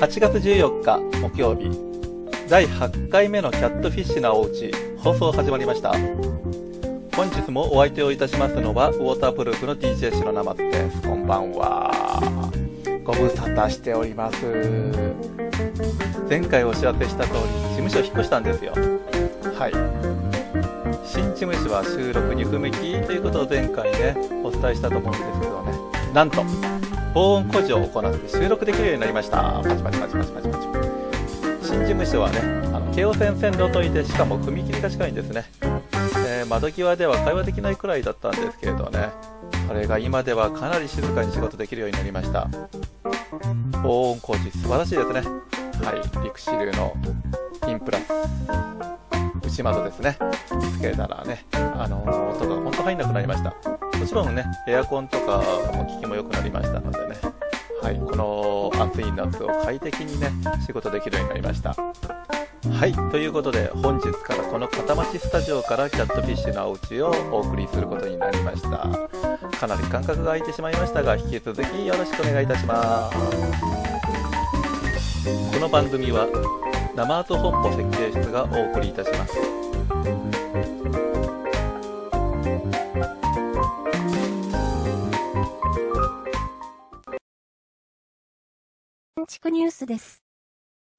8月14日木曜日。第8回目のキャットフィッシュなおうち放送始まりました。本日もお相手をいたしますのはウォータープルーフの DJ 白生です。こんばんは。ご無沙汰しております。前回お知らせした通り事務所引っ越したんですよはい。新事務所は収録に不向きということを前回ねお伝えしたと思うんですけどね。なんと防音工事を行って収録できるようになりました。パチパチパチパチパチパチ新事務所はねあの京王線線路沿いでしかも踏切が近いんですね、えー、窓際では会話できないくらいだったんですけれどね。それが今ではかなり静かに仕事できるようになりました。防音工事素晴らしいですね。はい。陸支流のインプラス。内窓ですね。つけたらねあのー、音が本当入んなくなりました。もちろんねエアコンとかの効きも良くなりましたのでね。はいこの暑い夏を快適にね仕事できるようになりました。はいということで本日からこの片町スタジオからキャットフィッシュのお家をお送りすることになりました。かなり間隔が空いてしまいましたが引き続きよろしくお願いいたします。この番組は生アート本舗設計室がお送りいたします建築ニュースです。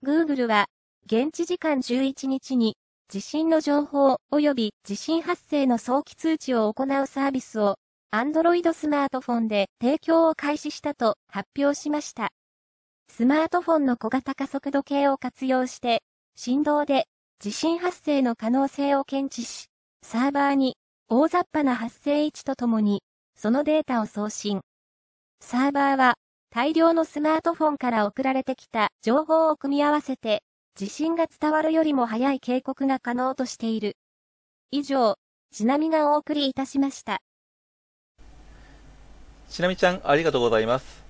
Google は、現地時間11日に、地震の情報及び地震発生の早期通知を行うサービスを、Android スマートフォンで提供を開始したと発表しました。スマートフォンの小型加速度計を活用して、振動で地震発生の可能性を検知し、サーバーに大雑把な発生位置とともに、そのデータを送信。サーバーは大量のスマートフォンから送られてきた情報を組み合わせて、地震が伝わるよりも早い警告が可能としている。以上、ちなみがお送りいたしました。ちなみちゃん、ありがとうございます。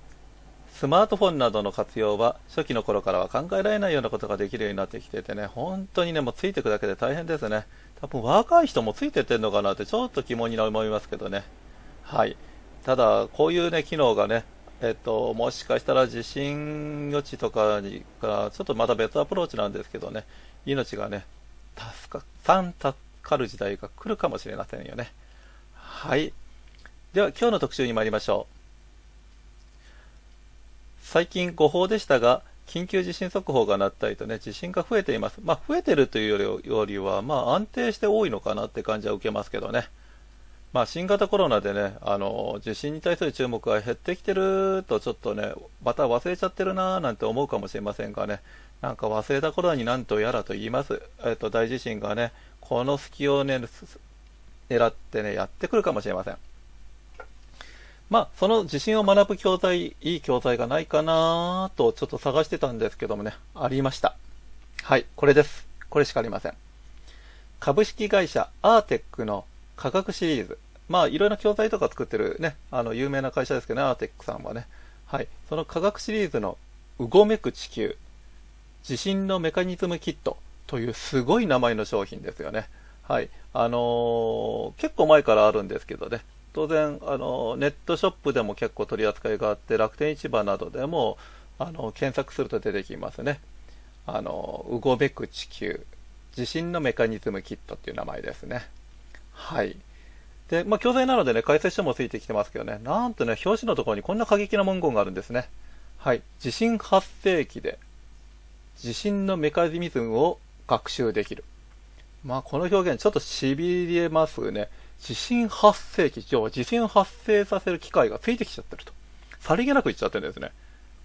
スマートフォンなどの活用は初期の頃からは考えられないようなことができるようになってきててね、本当にね、もうついていくだけで大変ですね。多分若い人もついてってんのかなってちょっと疑問に思いますけどね。はい。ただ、こういうね、機能がね、えっと、もしかしたら地震予知とかにからちょっとまた別アプローチなんですけどね、命がね、助か、さん助かる時代が来るかもしれませんよね。はい。では、今日の特集に参りましょう。最近誤報でしたが、緊急地震速報が鳴ったりとね、地震が増えています。まあ、増えてるというよりは、まあ、安定して多いのかなって感じは受けますけどね。まあ、新型コロナでね、あの、地震に対する注目が減ってきてると、ちょっとね、また忘れちゃってるなーなんて思うかもしれませんがね、なんか忘れた頃になんとやらと言います。えっと、大地震がね、この隙をね、狙ってね、やってくるかもしれません。まあ、その自信を学ぶ教材、いい教材がないかなとちょっと探してたんですけどもね、ありました。はい、これです。これしかありません。株式会社アーテックの科学シリーズ。まあ、いろいろな教材とか作ってるね、あの、有名な会社ですけどね、アーテックさんはね。はい。その科学シリーズのうごめく地球、地震のメカニズムキットというすごい名前の商品ですよね。はい。あのー、結構前からあるんですけどね、当然あの、ネットショップでも結構取り扱いがあって、楽天市場などでもあの検索すると出てきますね。あの、うごめく地球、地震のメカニズムキットっていう名前ですね。はい。で、まあ、教材なのでね、解説書もついてきてますけどね、なんとね、表紙のところにこんな過激な文言があるんですね。はい。地震発生期で、地震のメカニズムを学習できる。まあ、この表現ちょっと痺れますね。地震発生期、要は地震発生させる機械がついてきちゃってると。さりげなく言っちゃってるんですね。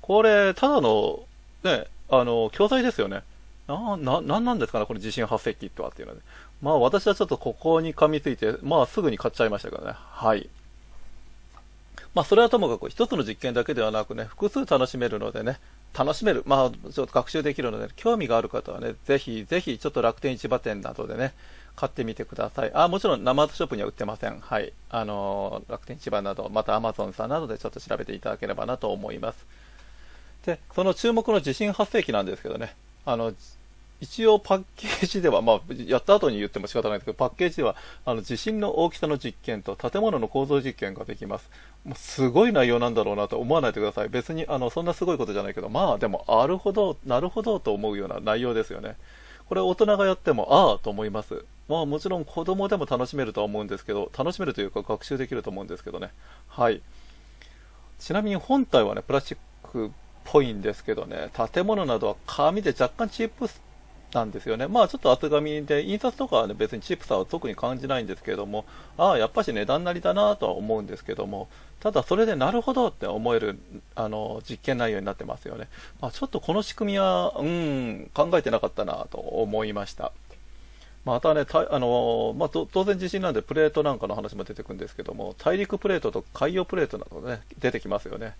これ、ただの、ね、あの、教材ですよね。な、な、なんなんですかね、この地震発生期とはっていうので。まあ私はちょっとここに噛みついて、まあすぐに買っちゃいましたけどね。はい。まあそれはともかく一つの実験だけではなくね、複数楽しめるのでね、楽しめる、まあちょっと学習できるので、興味がある方はね、ぜひぜひちょっと楽天市場店などでね、買ってみてください。あ、もちろん生ショップには売ってません。はい。あの、楽天市場など、またアマゾンさんなどでちょっと調べていただければなと思います。で、その注目の地震発生器なんですけどね、あの、一応パッケージでは、まあ、やった後に言っても仕方ないですけど、パッケージでは、あの、地震の大きさの実験と建物の構造実験ができます。もうすごい内容なんだろうなと思わないでください。別に、あの、そんなすごいことじゃないけど、まあ、でも、あるほど、なるほどと思うような内容ですよね。これ大人がやっても、ああと思います。まあ、もちろん子供でも楽しめるとは思うんですけど、楽しめるというか学習できると思うんですけどね。はい。ちなみに本体はね、プラスチックっぽいんですけどね、建物などは紙で若干チープなんですよね。まあちょっと厚紙で、印刷とかはね、別にチープさは特に感じないんですけども、ああ、やっぱし値段なりだなとは思うんですけども、ただそれでなるほどって思える、あの、実験内容になってますよね。まあ、ちょっとこの仕組みは、うん、考えてなかったなと思いました。またね、あのまあ、当然地震なんでプレートなんかの話も出てくるんですけども、大陸プレートと海洋プレートなどね、出てきますよね。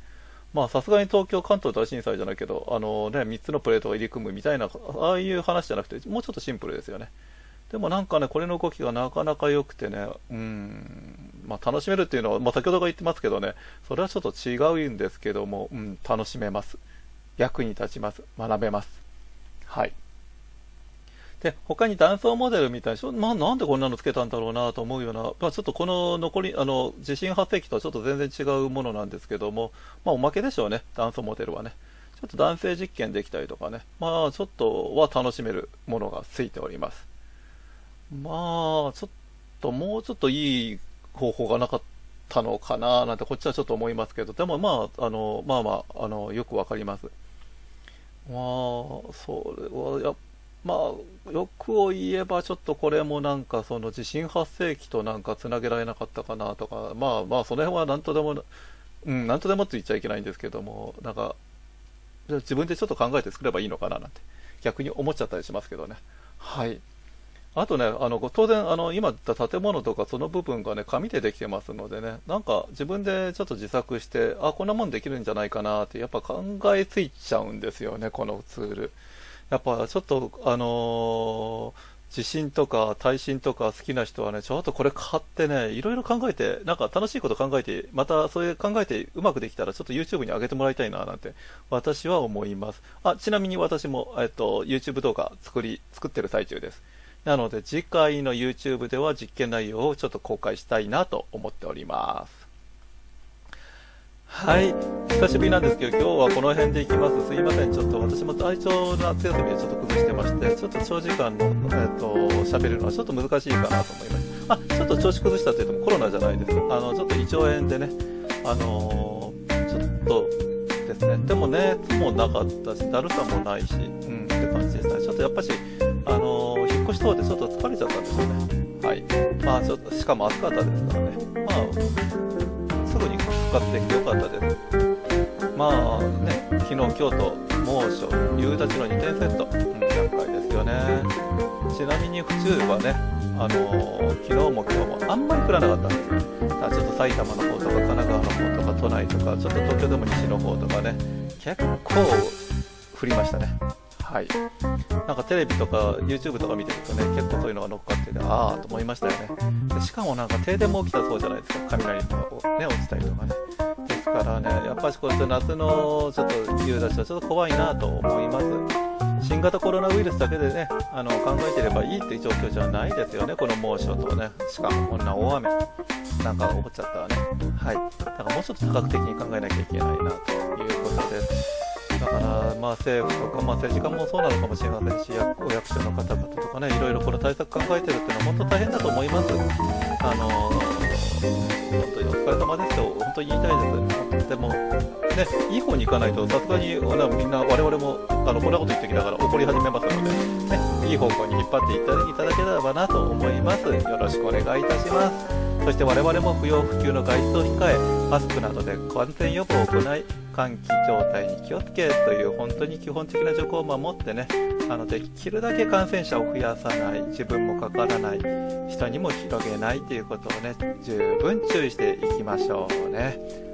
まあさすがに東京、関東大震災じゃないけど、あのね、3つのプレートが入り組むみたいな、ああいう話じゃなくて、もうちょっとシンプルですよね。でもなんかね、これの動きがなかなか良くてね、うん、まあ楽しめるっていうのは、まあ先ほどが言ってますけどね、それはちょっと違うんですけども、うん、楽しめます。役に立ちます。学べます。はい。で、他に断層モデルみたいに、まあ、なんでこんなのつけたんだろうなと思うような、まあ、ちょっとこの残り、あの、地震発生期とはちょっと全然違うものなんですけども、まあ、おまけでしょうね、断層モデルはね。ちょっと男性実験できたりとかね、まあ、ちょっとは楽しめるものがついております。まあ、ちょっと、もうちょっといい方法がなかったのかななんて、こっちはちょっと思いますけど、でもまあ、あの、まあまあ、あの、よくわかります。まあ、それはやっまあ、欲を言えば、ちょっとこれもなんか、その地震発生期となんかつなげられなかったかなとか、まあまあ、その辺はなんとでも、うん、なんとでもって言っちゃいけないんですけども、なんか、自分でちょっと考えて作ればいいのかななんて、逆に思っちゃったりしますけどね。はい。あとね、あの当然、あの今言った建物とかその部分がね、紙でできてますのでね、なんか自分でちょっと自作して、あ、こんなもんできるんじゃないかなって、やっぱ考えついちゃうんですよね、このツール。やっぱちょっと、あのー、地震とか耐震とか好きな人はね、ちょっとこれ買ってね、いろいろ考えて、なんか楽しいこと考えて、またそういう考えてうまくできたら、ちょっと YouTube に上げてもらいたいな、なんて、私は思います。あ、ちなみに私も、えっと、YouTube 動画作り、作ってる最中です。なので、次回の YouTube では実験内容をちょっと公開したいなと思っております。はい。久しぶりなんですけど、今日はこの辺で行きます。すいません。ちょっと私も体調夏休みをちょっと崩してまして、ちょっと長時間の、えっ、と、喋るのはちょっと難しいかなと思います。あ、ちょっと調子崩したというともコロナじゃないです。あの、ちょっと胃腸炎でね、あのー、ちょっとですね、でも熱もなかったし、だるさもないし、うん、って感じですね。ちょっとやっぱし、あのー、引っ越し等でちょっと疲れちゃったんですよね。はい。まあ、ちょっと、しかも暑かったですからね。まあ、すぐに復活できてよかったです。まあね昨日今日と猛暑夕立の2点セット、うん、厄介ですよね。ちなみに府中はねあのー、昨日も今日もあんまり降らなかったんです。よちょっと埼玉の方とか神奈川の方とか都内とかちょっと東京でも西の方とかね結構降りましたね。はい。なんかテレビとか YouTube とか見てるとね、結構そういうのが乗っかってて、ああと思いましたよねで。しかもなんか停電も起きたそうじゃないですか。雷とかね、落ちたりとかね。ですからね、やっぱりこうやっ夏のちょっと夕立はちょっと怖いなと思います。新型コロナウイルスだけでね、あの考えてればいいっていう状況じゃないですよね、この猛暑とね、しかもこんな大雨なんか起こっちゃったらね、はい、だからもうちょっと多角的に考えなきゃいけないなということです。だから、まあ、政府とか、まあ、政治家もそうなのかもしれませんし、お役所の方々とかね、いろいろこの対策考えてるっていうのは本当大変だと思います。あの本当にお疲れ様ですと、本当に言いたいです。でも、ね、いい方に行かないと、さすがにみんな、我々もあのこんなこと言ってきながら怒り始めますので、ね、いい方向に引っ張っていただければなと思います。よろしくお願いいたします。そして我々も不要不急の外出を控え、マスクなどで感染予防を行い、換気状態に気をつけという本当に基本的な情報を守ってね、あのできるだけ感染者を増やさない、自分もかからない、人にも広げないということをね、十分注意していきましょうね。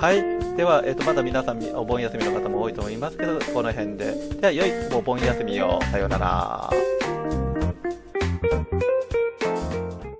はい。では、えっ、ー、と、まだ皆さん、お盆休みの方も多いと思いますけど、この辺で。では、良いお盆休みを。さようなら。